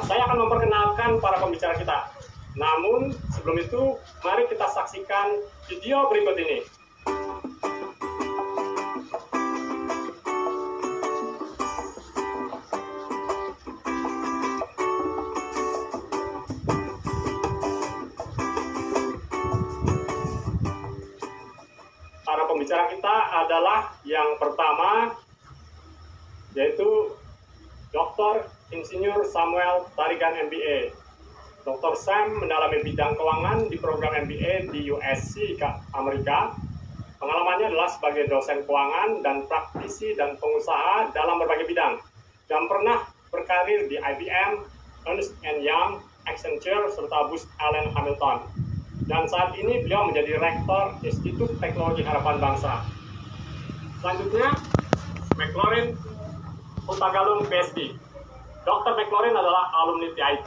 Nah, saya akan memperkenalkan para pembicara kita. Namun, sebelum itu, mari kita saksikan video berikut ini. Para pembicara kita adalah yang pertama, yaitu Dr. Insinyur Samuel Tarigan MBA. Dr. Sam mendalami bidang keuangan di program MBA di USC Amerika. Pengalamannya adalah sebagai dosen keuangan dan praktisi dan pengusaha dalam berbagai bidang. Dan pernah berkarir di IBM, Ernst Young, Accenture, serta Booz Allen Hamilton. Dan saat ini beliau menjadi Rektor Institut Teknologi Harapan Bangsa. Selanjutnya, McLaurin Putagalung PhD. Dr. McLaurin adalah alumni TIT